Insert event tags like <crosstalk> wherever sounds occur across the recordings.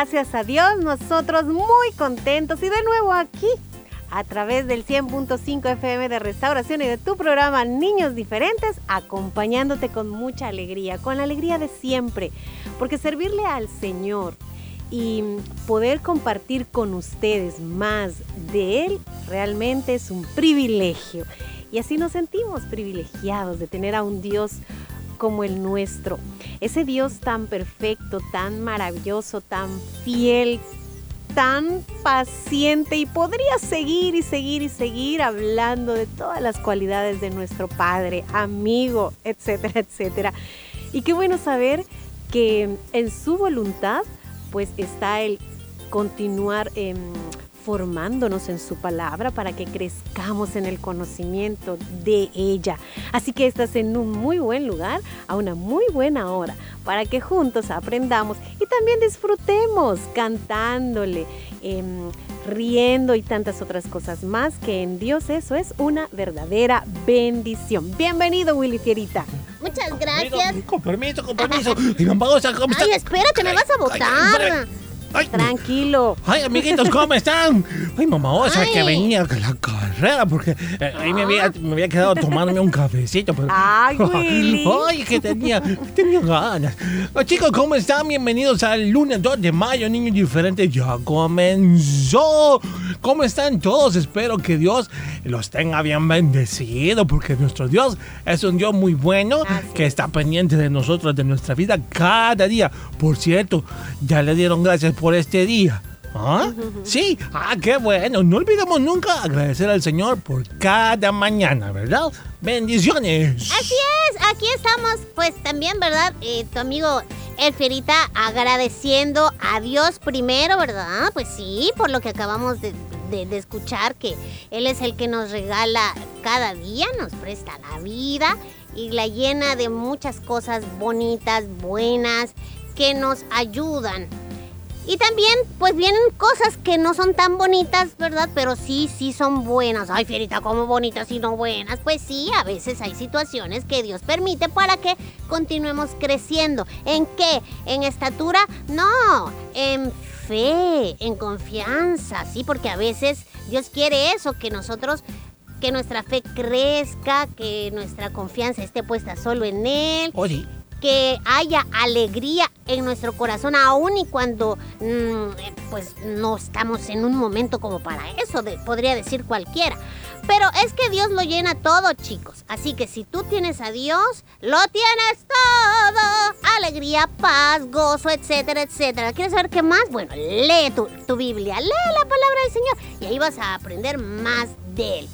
Gracias a Dios, nosotros muy contentos y de nuevo aquí a través del 100.5 FM de Restauración y de tu programa Niños Diferentes, acompañándote con mucha alegría, con la alegría de siempre, porque servirle al Señor y poder compartir con ustedes más de Él realmente es un privilegio. Y así nos sentimos privilegiados de tener a un Dios como el nuestro. Ese Dios tan perfecto, tan maravilloso, tan fiel, tan paciente y podría seguir y seguir y seguir hablando de todas las cualidades de nuestro Padre, amigo, etcétera, <laughs> etcétera. Y qué bueno saber que en su voluntad pues está el continuar em, formándonos en su palabra para que crezcamos en el conocimiento de ella. Así que estás en un muy buen lugar, a una muy buena hora, para que juntos aprendamos y también disfrutemos cantándole, em, riendo y tantas otras cosas más que en Dios eso es una verdadera bendición. Bienvenido Willy Fierita. Muchas gracias. Con permiso, con permiso. Ay, espérate, me vas a Ay, botar. Ay, Tranquilo. Ay, amiguitos, ¿cómo están? Ay, mamá, o sea, que Ay. venía a la carrera porque eh, ahí me había, me había quedado tomándome un cafecito. Pero... Ay, <laughs> Willy. Ay, que tenía, tenía ganas. Ah, chicos, ¿cómo están? Bienvenidos al lunes 2 de mayo, niños diferentes. Ya comenzó. ¿Cómo están todos? Espero que Dios los tenga bien bendecido porque nuestro Dios es un Dios muy bueno Así que está pendiente de nosotros, de nuestra vida cada día. Por cierto, ya le dieron gracias por este día. ¿Ah? Sí, ah, qué bueno. No olvidemos nunca agradecer al Señor por cada mañana, ¿verdad? Bendiciones. Así es, aquí estamos, pues también, ¿verdad? Eh, tu amigo El Fierita agradeciendo a Dios primero, ¿verdad? Pues sí, por lo que acabamos de escuchar, que Él es el que nos regala cada día, nos presta la vida y la llena de muchas cosas bonitas, buenas, que nos ayudan. Y también, pues vienen cosas que no son tan bonitas, ¿verdad? Pero sí, sí son buenas. Ay, Fierita, ¿cómo bonitas y no buenas? Pues sí, a veces hay situaciones que Dios permite para que continuemos creciendo. ¿En qué? ¿En estatura? No, en fe, en confianza, sí, porque a veces Dios quiere eso, que nosotros que nuestra fe crezca, que nuestra confianza esté puesta solo en Él, Oye, que haya alegría en nuestro corazón, aún y cuando mm, eh, pues no estamos en un momento como para eso, de- podría decir cualquiera. Pero es que Dios lo llena todo, chicos. Así que si tú tienes a Dios, lo tienes todo. Alegría, paz, gozo, etcétera, etcétera. ¿Quieres saber qué más? Bueno, lee tu, tu Biblia, lee la palabra del Señor y ahí vas a aprender más de Él.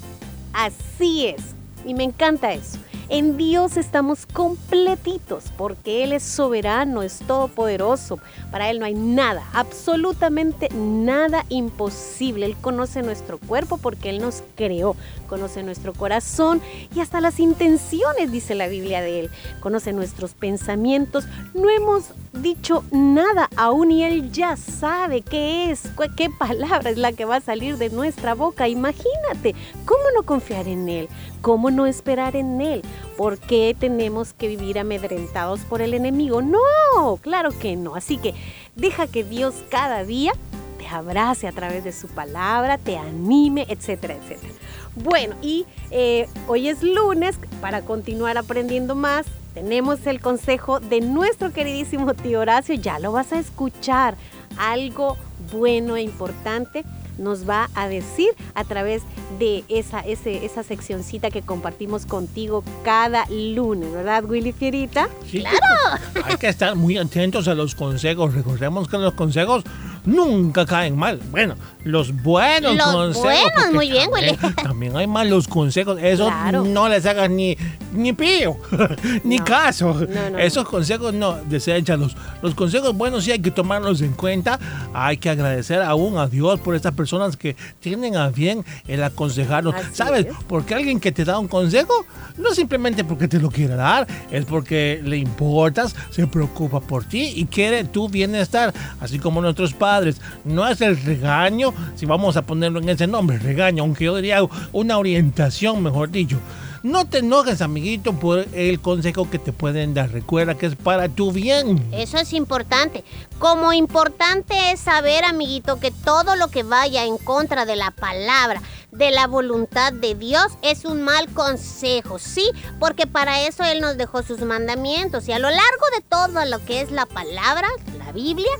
Así es. Y me encanta eso. En Dios estamos completitos porque Él es soberano, es todopoderoso. Para Él no hay nada, absolutamente nada imposible. Él conoce nuestro cuerpo porque Él nos creó, conoce nuestro corazón y hasta las intenciones, dice la Biblia de Él. Conoce nuestros pensamientos. No hemos dicho nada aún y Él ya sabe qué es, qué palabra es la que va a salir de nuestra boca. Imagínate, ¿cómo no confiar en Él? ¿Cómo no esperar en Él? ¿Por qué tenemos que vivir amedrentados por el enemigo? No, claro que no. Así que deja que Dios cada día te abrace a través de su palabra, te anime, etcétera, etcétera. Bueno, y eh, hoy es lunes, para continuar aprendiendo más, tenemos el consejo de nuestro queridísimo tío Horacio, ya lo vas a escuchar, algo bueno e importante nos va a decir a través de esa, ese, esa seccioncita que compartimos contigo cada lunes, ¿verdad, Willy Fierita? Sí, claro. Hay que estar muy atentos a los consejos. Recordemos que los consejos nunca caen mal. Bueno, los buenos Los consejos. buenos, porque muy bien, también, Willy. <laughs> También hay malos consejos. Eso Claro. no les hagas ni, ni pío, <laughs> ni No. caso. No, no, Esos consejos no, deséchalos. Los consejos buenos sí hay que tomarlos en cuenta. Hay que agradecer aún a Dios por estas personas que tienen a bien el aconsejarnos. Así ¿Sabes? es. Porque alguien que te da un consejo, no simplemente porque te lo quiere dar, es porque le importas, se preocupa por ti y quiere tu bienestar, así como nuestros padres. No es el regaño, si vamos a ponerlo en ese nombre, regaño, aunque yo diría una orientación, mejor dicho. No te enojes, amiguito, por el consejo que te pueden dar. Recuerda que es para tu bien. Eso es importante. Como importante es saber, amiguito, que todo lo que vaya en contra de la palabra, de la voluntad de Dios, es un mal consejo, ¿sí? Porque para eso Él nos dejó sus mandamientos y a lo largo de todo lo que es la palabra, la Biblia,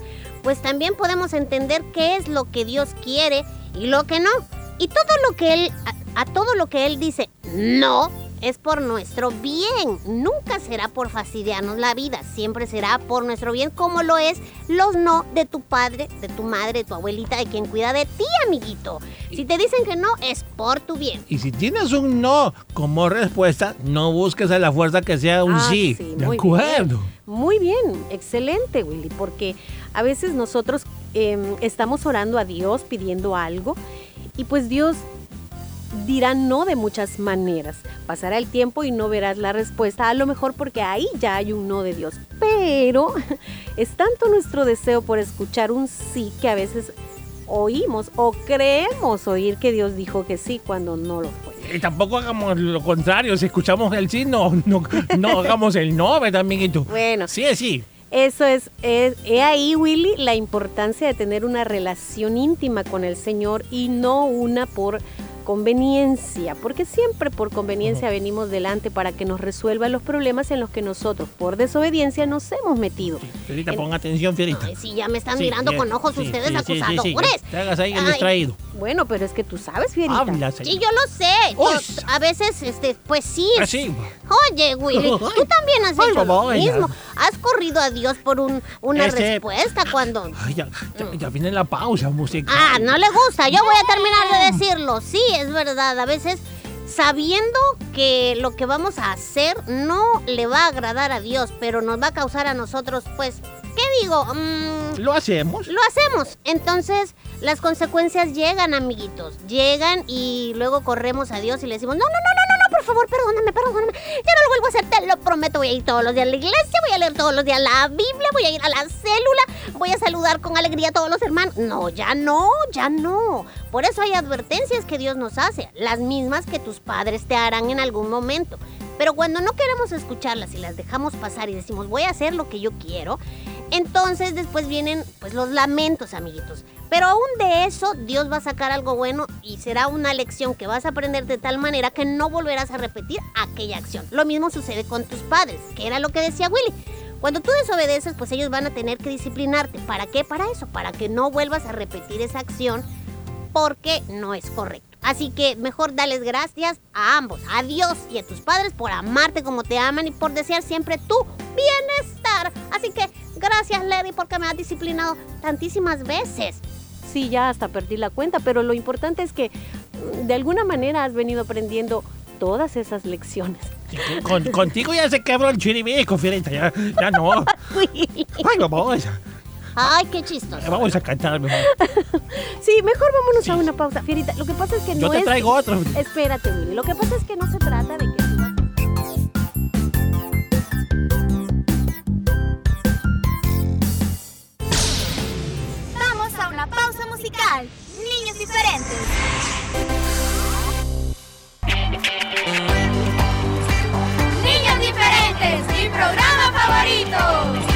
pues también podemos entender qué es lo que Dios quiere y lo que no. Y todo lo que Él, a, a todo lo que Él dice no, es por nuestro bien. Nunca será por fastidiarnos la vida. Siempre será por nuestro bien, como lo es los no de tu padre, de tu madre, de tu abuelita, de quien cuida de ti, amiguito. Si te dicen que no, es por tu bien. Y si tienes un no como respuesta, no busques a la fuerza que sea un Ah, sí. sí, de muy acuerdo. bien. Muy bien, excelente, Willy, porque a veces nosotros em, estamos orando a Dios pidiendo algo y pues Dios dirá no de muchas maneras. Pasará el tiempo y no verás la respuesta, a lo mejor porque ahí ya hay un no de Dios. Pero <laughs> es tanto nuestro deseo por escuchar un sí que a veces oímos o creemos oír que Dios dijo que sí cuando no lo fue. Y tampoco hagamos lo contrario. Si escuchamos el sí, no, no, no <laughs> hagamos el no, ¿verdad, amiguito? Bueno. Sí es sí. Eso es, es, he ahí, Willy, la importancia de tener una relación íntima con el Señor y no una por conveniencia, porque siempre por conveniencia venimos delante para que nos resuelva los problemas en los que nosotros, por desobediencia, nos hemos metido. Fierita, pon atención, Fierita. Ay, si ya me están Sí, mirando bien. con ojos Sí, ustedes sí, acusadores. Te hagas ahí el distraído. Bueno, pero es que tú sabes, Fierita. Habla, Sí, señor. yo lo sé. Yo- Uy. a veces, este, pues sí. Así. Oye, Willy, <laughs> tú también has hecho lo mismo. Has corrido a Dios por un, una Este- respuesta cuando... Ay, ya, ya, ya viene la pausa musical. Ah, no le gusta. Yo voy a terminar de decirlo. Sí, es verdad. A veces, sabiendo que lo que vamos a hacer no le va a agradar a Dios, pero nos va a causar a nosotros, pues, ¿qué digo? Mm, Lo hacemos. lo hacemos. Entonces, las consecuencias llegan, amiguitos. Llegan y luego corremos a Dios y le decimos, no, no, no, no, no, por favor, perdóname, perdóname. Ya no lo vuelvo a hacer, te lo prometo. Voy a ir todos los días a la iglesia, voy a leer todos los días la Biblia, voy a ir a la célula, voy a saludar con alegría a todos los hermanos. No, ya no, ya no. Por eso hay advertencias que Dios nos hace, las mismas que tus padres te harán en algún momento. Pero cuando no queremos escucharlas y las dejamos pasar y decimos, voy a hacer lo que yo quiero, entonces después vienen pues los lamentos, amiguitos. Pero aún de eso Dios va a sacar algo bueno y será una lección que vas a aprender de tal manera que no volverás a repetir aquella acción. Lo mismo sucede con tus padres, que era lo que decía Willy. Cuando tú desobedeces, pues ellos van a tener que disciplinarte. ¿Para qué? Para eso, para que no vuelvas a repetir esa acción porque no es correcto. Así que mejor dales gracias a ambos, a Dios y a tus padres por amarte como te aman y por desear siempre tu bienestar. Así que gracias Lady porque me has disciplinado tantísimas veces. Sí, ya hasta perdí la cuenta, pero lo importante es que mm, de alguna manera has venido aprendiendo todas esas lecciones. Con- contigo ya se quebró el chiribico, Fierita. Ya, ya no. <laughs> Ay, vamos. Ay, qué chistoso. Vamos a cantar mejor. <laughs> Sí, mejor vámonos a una pausa. Fierita, lo que pasa es que Yo no te es... traigo otro. Espérate, Willy. Lo que pasa es que no se trata de que... tú vas- Vamos a una pausa musical. Niños diferentes. Niños diferentes, mi programa favorito.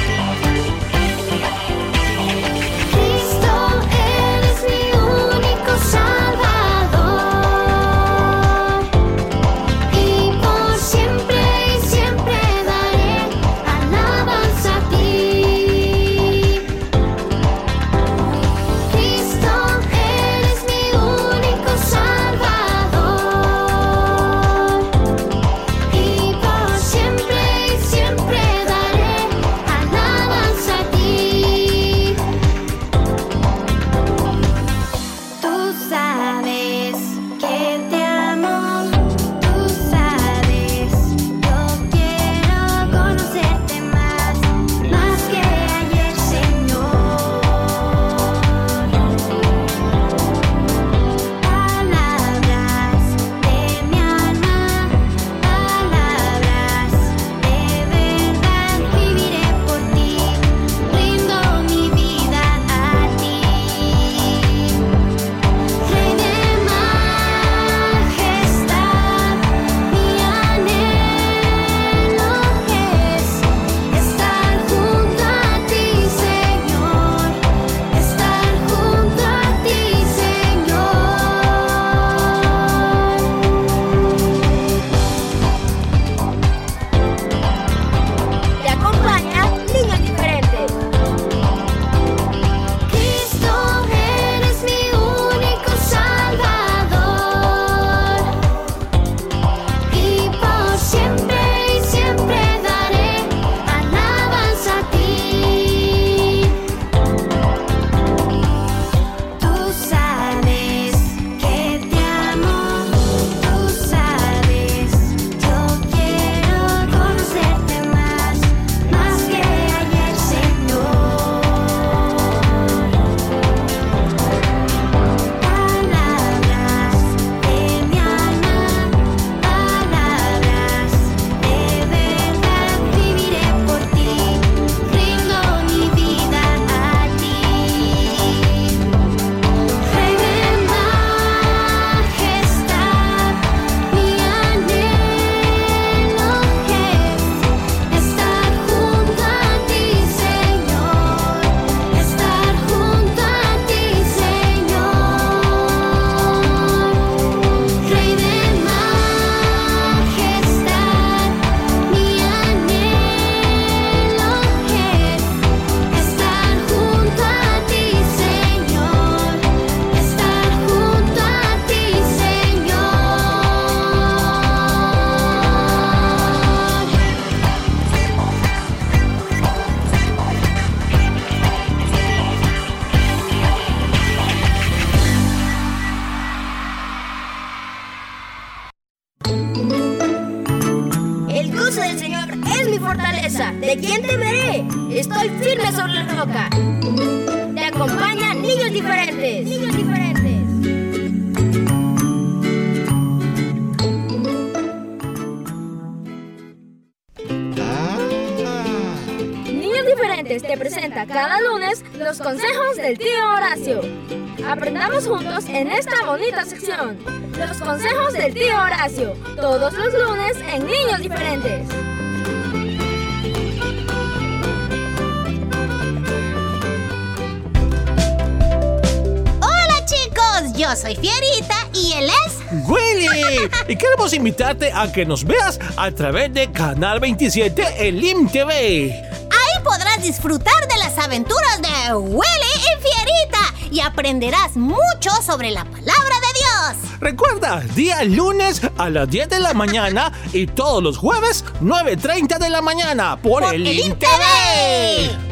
Lunes los consejos del tío Horacio. Aprendamos juntos en esta bonita sección. Los consejos del tío Horacio. Todos los lunes en Niños diferentes. Hola chicos, yo soy Fierita y él es... Willy, <laughs> y queremos invitarte a que nos veas a través de Canal 27 en LIM TV. Disfrutar de las aventuras de Willy y Fierita y aprenderás mucho sobre la palabra de Dios. Recuerda, día lunes a las 10 de la <laughs> mañana y todos los jueves 9.30 de la mañana por, Por el el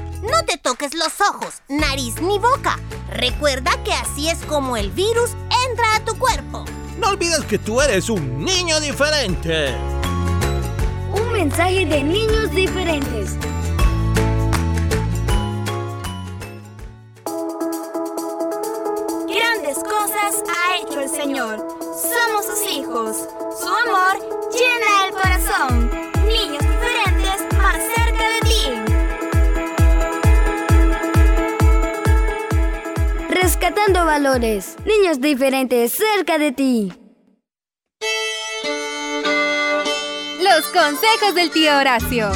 No te toques los ojos, nariz ni boca. Recuerda que así es como el virus entra a tu cuerpo. No olvides que tú eres un niño diferente. Un mensaje de niños diferentes. Grandes cosas ha hecho el Señor. Somos sus hijos. Su amor llena el corazón. Ti. Rescatando valores. Niños diferentes cerca de ti. Los consejos del tío Horacio.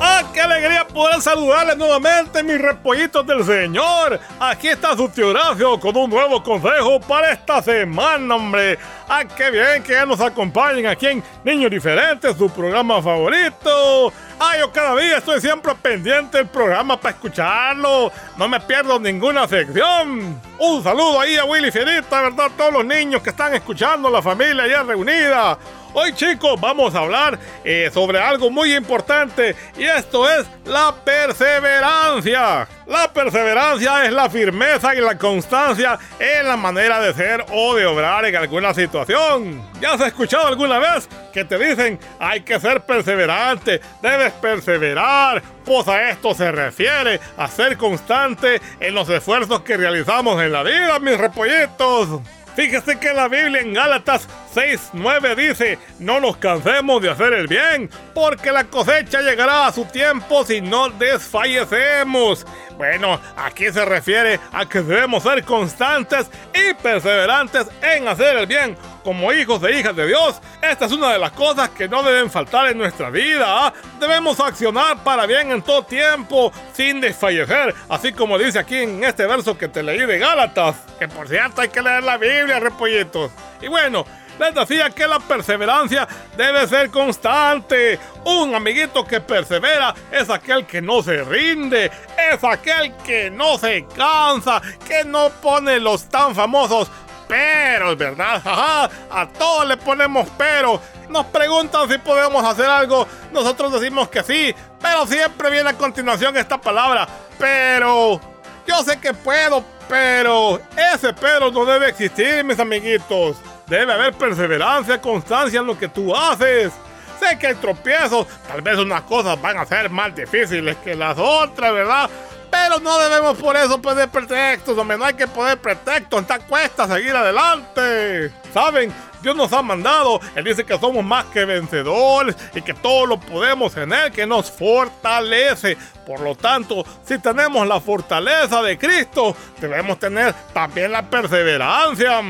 ¡Ah, qué alegría poder saludarles nuevamente, mis repollitos del Señor! Aquí está su tío Horacio con un nuevo consejo para esta semana, hombre. ¡Ah, qué bien que ya nos acompañen aquí en Niños Diferentes, su programa favorito! ¡Ah, yo cada día estoy siempre pendiente del programa para escucharlo! ¡No me pierdo ninguna sección! Un saludo ahí a Willy Fierita, ¿verdad? Todos los niños que están escuchando, la familia ya reunida. Hoy chicos vamos a hablar eh, sobre algo muy importante y esto es la perseverancia. La perseverancia es la firmeza y la constancia en la manera de ser o de obrar en alguna situación. ¿Ya has escuchado alguna vez que te dicen hay que ser perseverante, debes perseverar? Pues a esto se refiere, a ser constante en los esfuerzos que realizamos en la vida, mis repollitos. Fíjese que la Biblia en Gálatas 6:9 dice, no nos cansemos de hacer el bien, porque la cosecha llegará a su tiempo si no desfallecemos. Bueno, aquí se refiere a que debemos ser constantes y perseverantes en hacer el bien. Como hijos e hijas de Dios, esta es una de las cosas que no deben faltar en nuestra vida. ¿ah? Debemos accionar para bien en todo tiempo, sin desfallecer, así como dice aquí en este verso que te leí de Gálatas. Que por cierto hay que leer la Biblia, repollitos. Y bueno, les decía que la perseverancia debe ser constante. Un amiguito que persevera es aquel que no se rinde, es aquel que no se cansa, que no pone los tan famosos peros, ¿verdad? <laughs> A todos le ponemos pero. Nos preguntan si podemos hacer algo, nosotros decimos que sí, pero siempre viene a continuación esta palabra, pero. Yo sé que puedo, pero ese pero no debe existir, mis amiguitos. Debe haber perseverancia, constancia en lo que tú haces. Sé que hay tropiezos, tal vez unas cosas van a ser más difíciles que las otras, ¿verdad? Pero no debemos por eso poner pretextos, hombre, no hay que poner pretextos, está cuesta seguir adelante. ¿Saben? Dios nos ha mandado, Él dice que somos más que vencedores y que todo lo podemos en Él, que nos fortalece. Por lo tanto, si tenemos la fortaleza de Cristo, debemos tener también la perseverancia.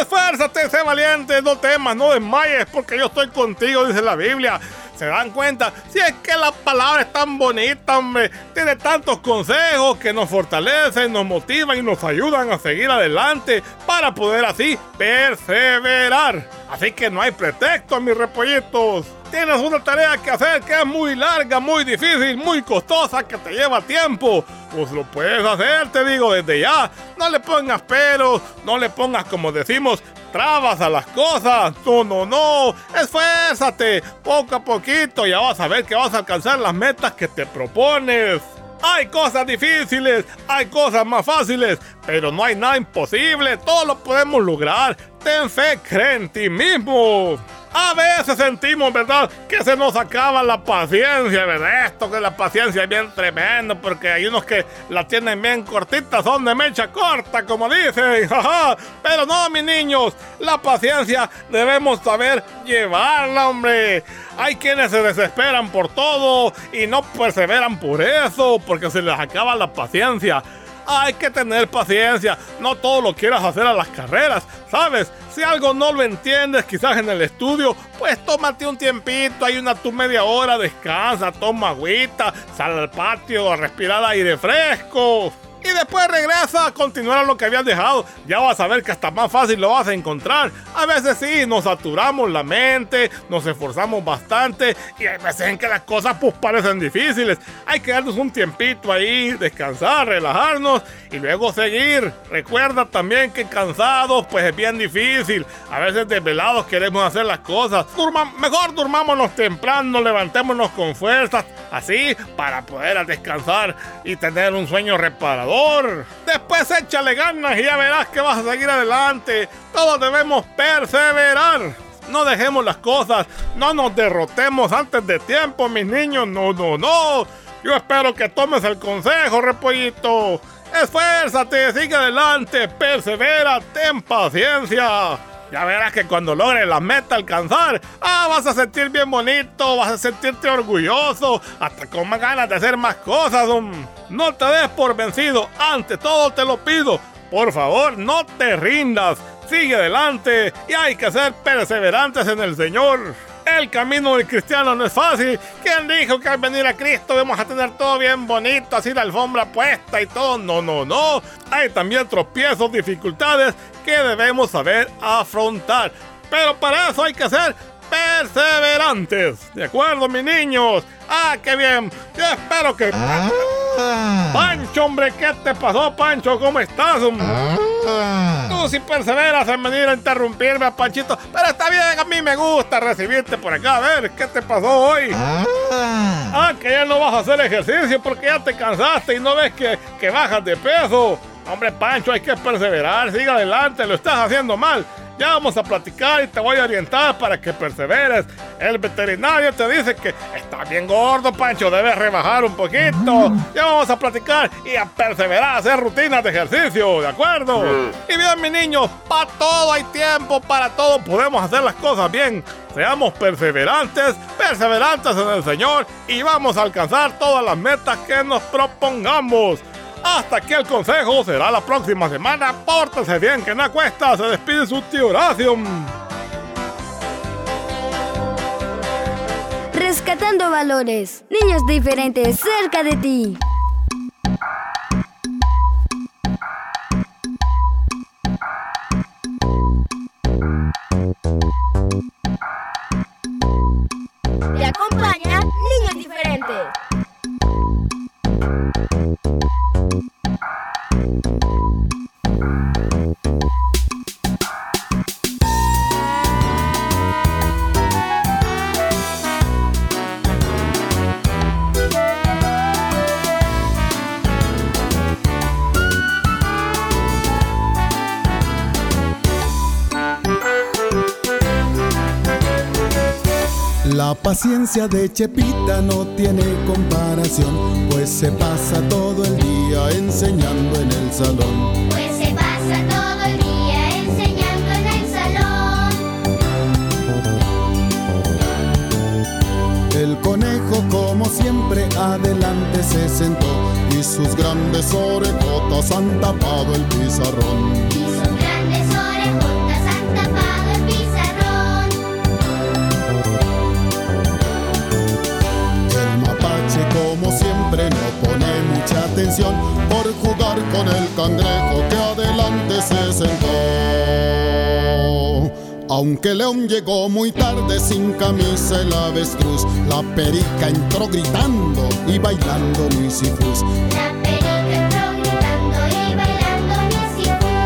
Esfuérzate, sé valiente, no temas, no desmayes, porque yo estoy contigo, dice la Biblia. ¿Se dan cuenta? Si es que la palabra es tan bonita, hombre. Tiene tantos consejos que nos fortalecen, nos motivan y nos ayudan a seguir adelante para poder así perseverar. Así que no hay pretexto, mis repollitos. Tienes una tarea que hacer que es muy larga, muy difícil, muy costosa, que te lleva tiempo. Pues lo puedes hacer, te digo desde ya. No le pongas peros, no le pongas, como decimos, trabas a las cosas. No, no, no. Esfuérzate. Poco a poquito ya vas a ver que vas a alcanzar las metas que te propones. Hay cosas difíciles, hay cosas más fáciles, pero no hay nada imposible. Todo lo podemos lograr. Ten fe, cree en ti mismo. A veces sentimos, ¿verdad? Que se nos acaba la paciencia, ¿verdad? Esto que la paciencia es bien tremendo, porque hay unos que la tienen bien cortita, son de mecha corta, como dicen. <laughs> Pero no, mis niños, la paciencia debemos saber llevarla, hombre. Hay quienes se desesperan por todo y no perseveran por eso, porque se les acaba la paciencia. Hay que tener paciencia. No todo lo quieras hacer a las carreras, ¿sabes? Si algo no lo entiendes, quizás en el estudio, pues tómate un tiempito, hay una tu media hora, descansa, toma agüita, sal al patio a respirar aire fresco. Y después regresa a continuar a lo que habías dejado. Ya vas a ver que hasta más fácil lo vas a encontrar. A veces sí, nos saturamos la mente, nos esforzamos bastante y hay veces en que las cosas pues parecen difíciles. Hay que darnos un tiempito ahí, descansar, relajarnos y luego seguir. Recuerda también que cansados pues es bien difícil. A veces desvelados queremos hacer las cosas. Durma- mejor durmámonos temprano, levantémonos con fuerzas, así para poder descansar y tener un sueño reparador. Después échale ganas y ya verás que vas a seguir adelante. Todos debemos perseverar. No dejemos las cosas, no nos derrotemos antes de tiempo, mis niños. No, no, no. Yo espero que tomes el consejo, repollito. Esfuérzate, sigue adelante, persevera, ten paciencia. Ya verás que cuando logres la meta alcanzar, ah, vas a sentir bien bonito, vas a sentirte orgulloso, hasta con más ganas de hacer más cosas. um. No te des por vencido, ante todo te lo pido. Por favor, no te rindas, sigue adelante y hay que ser perseverantes en el Señor. El camino del cristiano no es fácil. ¿Quién dijo que al venir a Cristo vamos a tener todo bien bonito, así la alfombra puesta y todo? No, no, no. Hay también tropiezos, dificultades que debemos saber afrontar. Pero para eso hay que ser perseverantes. ¿De acuerdo, mis niños? Ah, qué bien. Yo espero que... Pancho, hombre, ¿qué te pasó, Pancho? ¿Cómo estás? Tú si perseveras en venir a interrumpirme, Panchito. Pero está bien, a mí me gusta recibirte por acá. A ver, ¿qué te pasó hoy? Ah, que ya no vas a hacer ejercicio porque ya te cansaste y no ves que, que bajas de peso. Hombre, Pancho, hay que perseverar. Sigue adelante, lo estás haciendo mal. Ya vamos a platicar y te voy a orientar para que perseveres. El veterinario te dice que estás bien gordo, Pancho, debes rebajar un poquito. Ya vamos a platicar y a perseverar, a hacer rutinas de ejercicio, ¿de acuerdo? Y bien, mi niño, para todo hay tiempo, para todo podemos hacer las cosas bien. Seamos perseverantes, perseverantes en el Señor y vamos a alcanzar todas las metas que nos propongamos. Hasta aquí el consejo será la próxima semana. Pórtese bien, que no cuesta. Se despide su tío Horacio. Rescatando valores. Niños diferentes cerca de ti. La paciencia de Chepita no tiene comparación, pues se pasa todo el día enseñando en el salón. Pues se pasa todo el día enseñando en el salón. El conejo, como siempre, adelante se sentó y sus grandes orejotas han tapado el pizarrón. No pone mucha atención por jugar con el cangrejo que adelante se sentó. Aunque León llegó muy tarde sin camisa el avestruz, la perica entró gritando y bailando misifus. La perica entró gritando y bailando misifus.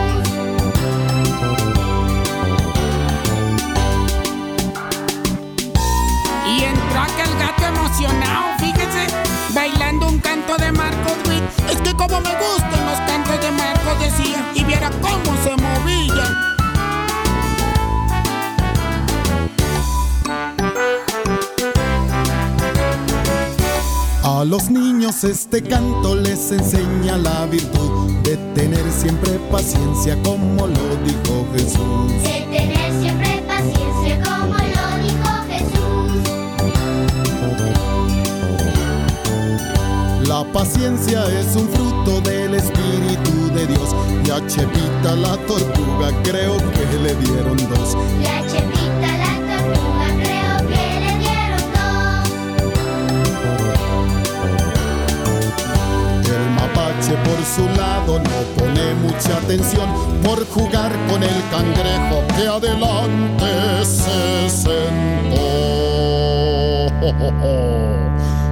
Y entró aquel gato emocionado, como me gustan los cantos de Marcos, decía, y viera cómo se movía. A los niños este canto les enseña la virtud de tener siempre paciencia como lo dijo Jesús. De tener La paciencia es un fruto del Espíritu a Chepita la tortuga creo que le dieron dos. La chepita, la tortuga, creo que le dieron dos. El mapache por su lado no pone mucha atención por jugar con el cangrejo que adelante se sentó.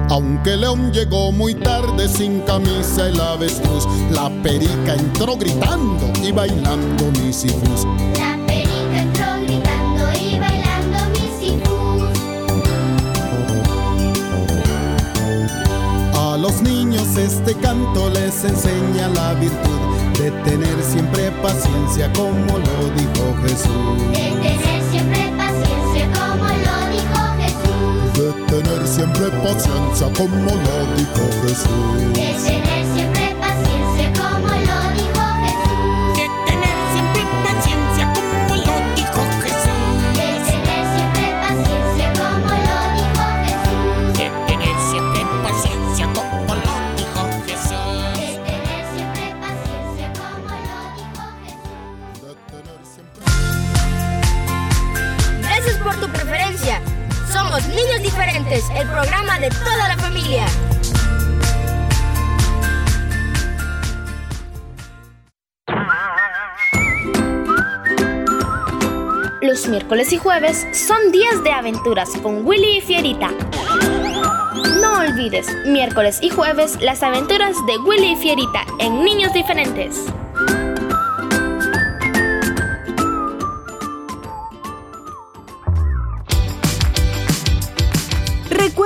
Aunque león llegó muy tarde sin camisa el avestruz, la perica entró gritando y bailando misifus. La perica entró gritando y bailando misifus. A los niños este canto les enseña la virtud de tener siempre paciencia como lo dijo Jesús. De tener siempre paciencia como lo dijo Jesús. Tener siempre paciencia como lo dijo Jesús. Niños Diferentes, el programa de toda la familia. Los miércoles y jueves son días de aventuras con Willy y Fierita. No olvides, miércoles y jueves, las aventuras de Willy y Fierita en Niños Diferentes.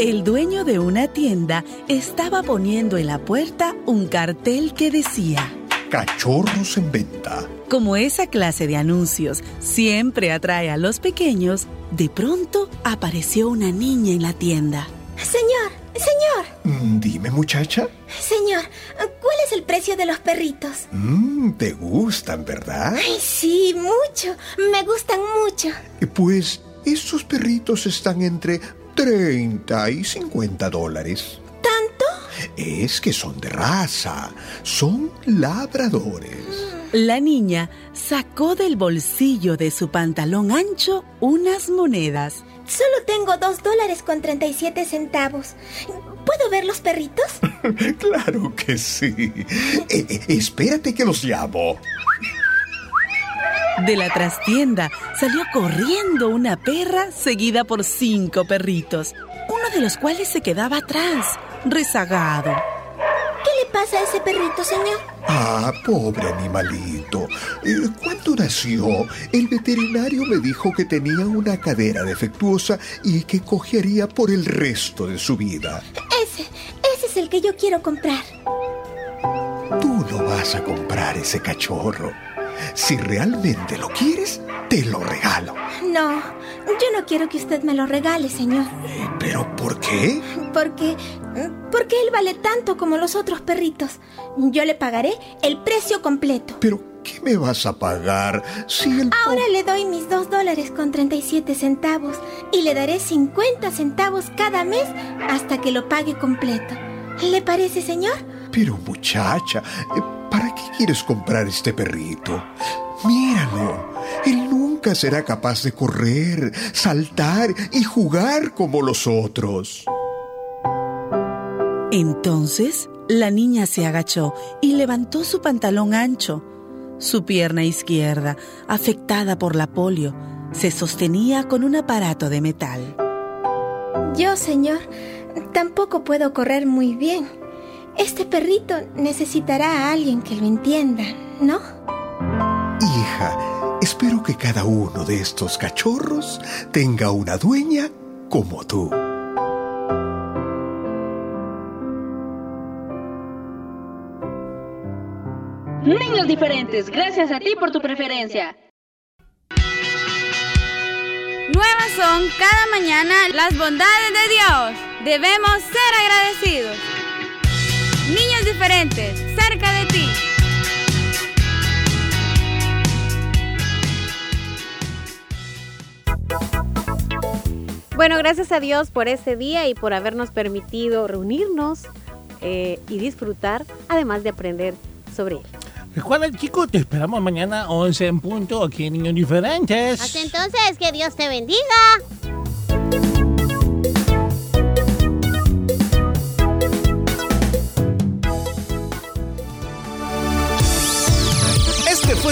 El dueño de una tienda estaba poniendo en la puerta un cartel que decía, Cachorros en venta. como esa clase de anuncios siempre atrae a los pequeños, de pronto apareció una niña en la tienda. Señor, señor, Mm, Dime, muchacha. señor, ¿cuál es el precio de los perritos? Mm, ¿Te gustan, verdad? Ay, sí, mucho. Me gustan mucho. Pues esos perritos están entre 30 y 50 dólares. ¿Tanto? Es que son de raza. Son labradores. La niña sacó del bolsillo de su pantalón ancho unas monedas. Solo tengo dos dólares con 37 centavos. ¿Puedo ver los perritos? <laughs> Claro que sí. Eh, eh, espérate que los llamo. De la trastienda salió corriendo una perra seguida por cinco perritos, uno de los cuales se quedaba atrás, rezagado. ¿Qué le pasa a ese perrito, señor? Ah, pobre animalito. Eh, Cuando nació, el veterinario me dijo que tenía una cadera defectuosa y que cojearía por el resto de su vida. Ese, ese es el que yo quiero comprar. Tú no vas a comprar ese cachorro. Si realmente lo quieres, te lo regalo. No, yo no quiero que usted me lo regale, señor. ¿Pero por qué? Porque, porque él vale tanto como los otros perritos. Yo le pagaré el precio completo. ¿Pero qué me vas a pagar si el... Ahora le doy mis dos dólares con 37 centavos y le daré 50 centavos cada mes hasta que lo pague completo. ¿Le parece, señor? Pero muchacha, eh, ¿para qué quieres comprar este perrito? Míralo. Él nunca será capaz de correr, saltar y jugar como los otros. Entonces, la niña se agachó y levantó su pantalón ancho. Su pierna izquierda, afectada por la polio, se sostenía con un aparato de metal. Yo, señor, tampoco puedo correr muy bien. Este perrito necesitará a alguien que lo entienda, ¿no? Hija, espero que cada uno de estos cachorros tenga una dueña como tú. Niños diferentes, gracias a ti por tu preferencia. Nuevas son cada mañana las bondades de Dios. Debemos ser agradecidos. Niños diferentes, cerca de ti. Bueno, gracias a Dios por ese día y por habernos permitido reunirnos eh, y disfrutar, además de aprender sobre él. Recuerda, chicos, te esperamos mañana 11 en punto aquí en Niños Diferentes. Hasta entonces, que Dios te bendiga.